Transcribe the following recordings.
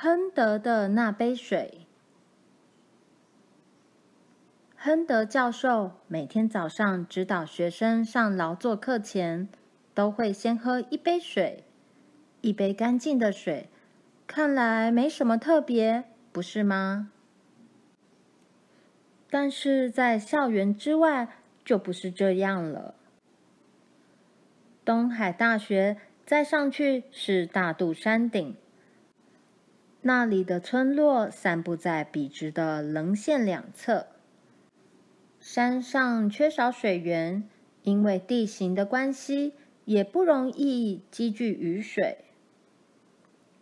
亨德的那杯水。亨德教授每天早上指导学生上劳作课前，都会先喝一杯水，一杯干净的水，看来没什么特别，不是吗？但是在校园之外就不是这样了。东海大学再上去是大肚山顶。那里的村落散布在笔直的棱线两侧，山上缺少水源，因为地形的关系，也不容易积聚雨水。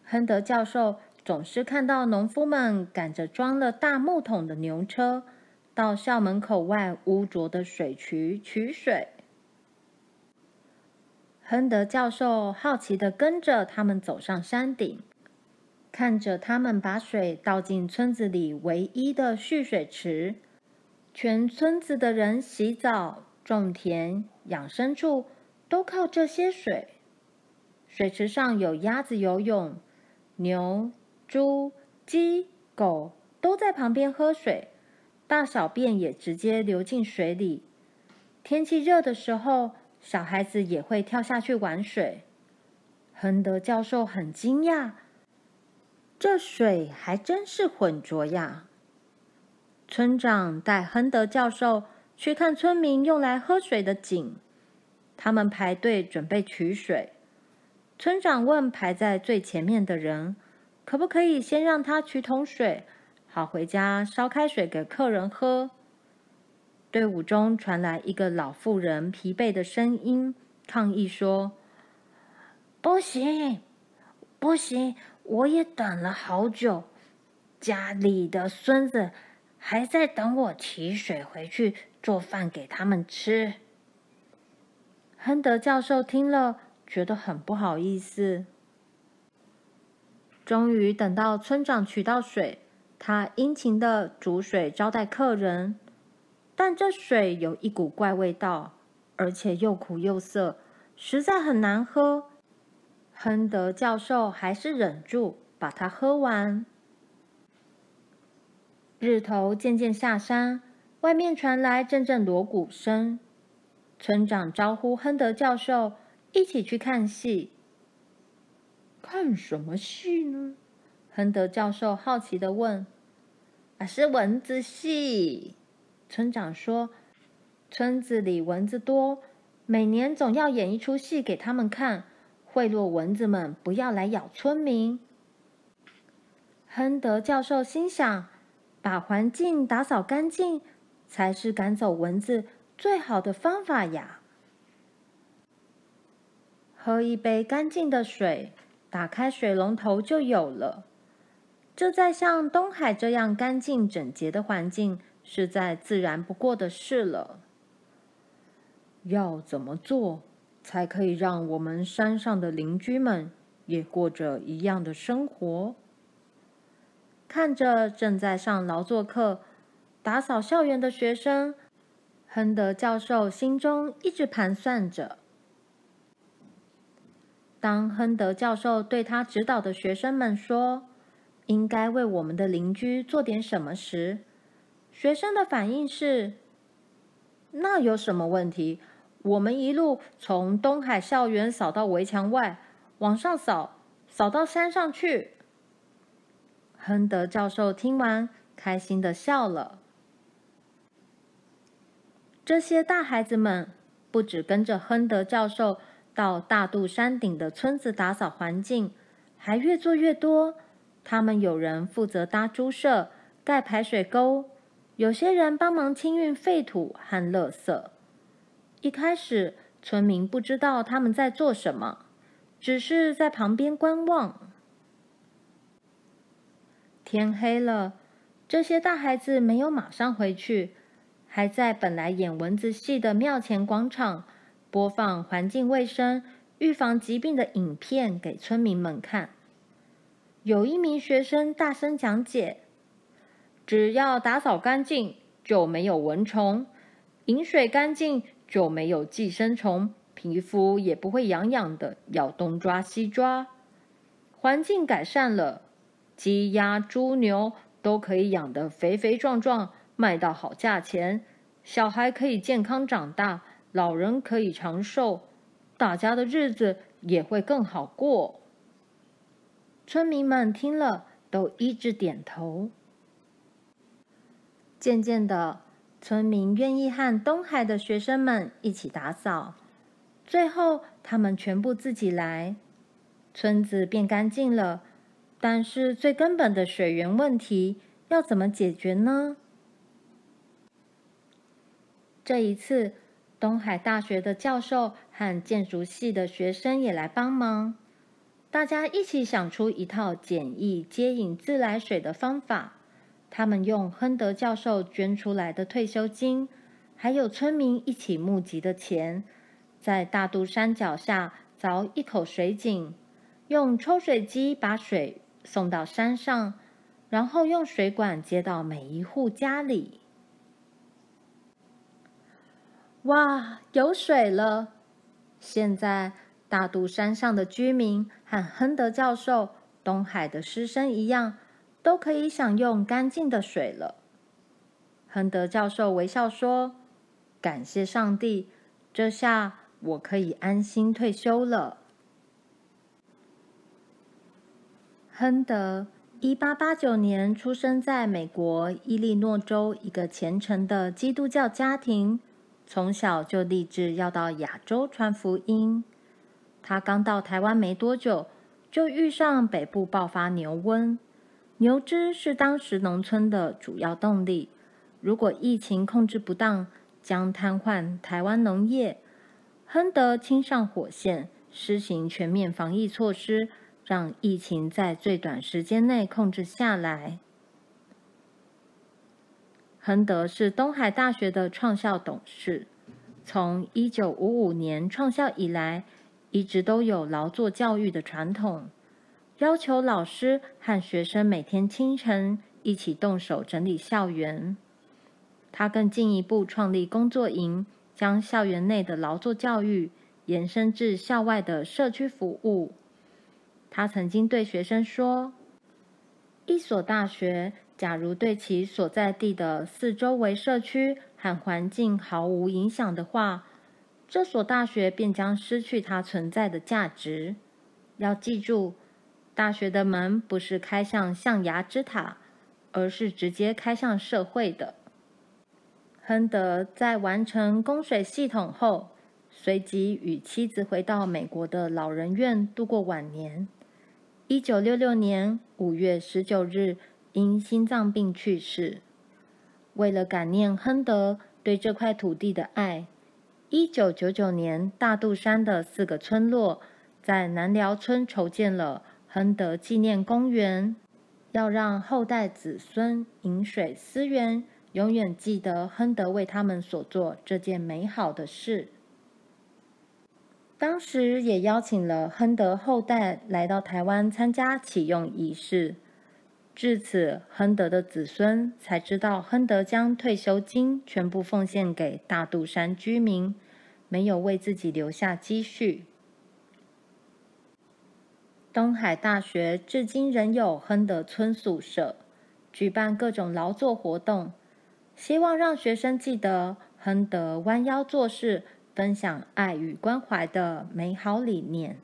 亨德教授总是看到农夫们赶着装了大木桶的牛车，到校门口外污浊的水渠取水。亨德教授好奇地跟着他们走上山顶。看着他们把水倒进村子里唯一的蓄水池，全村子的人洗澡、种田、养牲畜，都靠这些水。水池上有鸭子游泳，牛、猪、鸡、狗都在旁边喝水，大小便也直接流进水里。天气热的时候，小孩子也会跳下去玩水。亨德教授很惊讶。这水还真是浑浊呀！村长带亨德教授去看村民用来喝水的井，他们排队准备取水。村长问排在最前面的人：“可不可以先让他取桶水，好回家烧开水给客人喝？”队伍中传来一个老妇人疲惫的声音，抗议说：“不行，不行！”我也等了好久，家里的孙子还在等我提水回去做饭给他们吃。亨德教授听了，觉得很不好意思。终于等到村长取到水，他殷勤的煮水招待客人，但这水有一股怪味道，而且又苦又涩，实在很难喝。亨德教授还是忍住把它喝完。日头渐渐下山，外面传来阵阵锣鼓声。村长招呼亨德教授一起去看戏。看什么戏呢？亨德教授好奇地问。“啊，是蚊子戏。”村长说，“村子里蚊子多，每年总要演一出戏给他们看。”贿赂蚊子们不要来咬村民。亨德教授心想：把环境打扫干净，才是赶走蚊子最好的方法呀。喝一杯干净的水，打开水龙头就有了。这在像东海这样干净整洁的环境，是再自然不过的事了。要怎么做？才可以让我们山上的邻居们也过着一样的生活。看着正在上劳作课、打扫校园的学生，亨德教授心中一直盘算着。当亨德教授对他指导的学生们说：“应该为我们的邻居做点什么时”，学生的反应是：“那有什么问题？”我们一路从东海校园扫到围墙外，往上扫，扫到山上去。亨德教授听完，开心的笑了。这些大孩子们不只跟着亨德教授到大肚山顶的村子打扫环境，还越做越多。他们有人负责搭猪舍、盖排水沟，有些人帮忙清运废土和垃圾。一开始，村民不知道他们在做什么，只是在旁边观望。天黑了，这些大孩子没有马上回去，还在本来演蚊子戏的庙前广场播放环境卫生、预防疾病的影片给村民们看。有一名学生大声讲解：“只要打扫干净，就没有蚊虫；饮水干净。”就没有寄生虫，皮肤也不会痒痒的，要东抓西抓。环境改善了，鸡、鸭、猪、牛都可以养得肥肥壮壮，卖到好价钱。小孩可以健康长大，老人可以长寿，大家的日子也会更好过。村民们听了，都一致点头。渐渐的，村民愿意和东海的学生们一起打扫，最后他们全部自己来，村子变干净了。但是最根本的水源问题要怎么解决呢？这一次，东海大学的教授和建筑系的学生也来帮忙。大家一起想出一套简易接引自来水的方法。他们用亨德教授捐出来的退休金，还有村民一起募集的钱，在大肚山脚下凿一口水井，用抽水机把水送到山上，然后用水管接到每一户家里。哇，有水了！现在。大肚山上的居民和亨德教授、东海的师生一样，都可以享用干净的水了。亨德教授微笑说：“感谢上帝，这下我可以安心退休了。”亨德一八八九年出生在美国伊利诺州一个虔诚的基督教家庭，从小就立志要到亚洲传福音。他刚到台湾没多久，就遇上北部爆发牛瘟。牛只是当时农村的主要动力，如果疫情控制不当，将瘫痪台湾农业。亨德亲上火线，施行全面防疫措施，让疫情在最短时间内控制下来。亨德是东海大学的创校董事，从一九五五年创校以来，一直都有劳作教育的传统，要求老师和学生每天清晨一起动手整理校园。他更进一步创立工作营，将校园内的劳作教育延伸至校外的社区服务。他曾经对学生说：“一所大学，假如对其所在地的四周围社区和环境毫无影响的话，”这所大学便将失去它存在的价值。要记住，大学的门不是开向象牙之塔，而是直接开向社会的。亨德在完成供水系统后，随即与妻子回到美国的老人院度过晚年。一九六六年五月十九日，因心脏病去世。为了感念亨德对这块土地的爱。一九九九年，大肚山的四个村落在南寮村筹建了亨德纪念公园，要让后代子孙饮水思源，永远记得亨德为他们所做这件美好的事。当时也邀请了亨德后代来到台湾参加启用仪式。至此，亨德的子孙才知道，亨德将退休金全部奉献给大肚山居民，没有为自己留下积蓄。东海大学至今仍有亨德村宿舍，举办各种劳作活动，希望让学生记得亨德弯腰做事、分享爱与关怀的美好理念。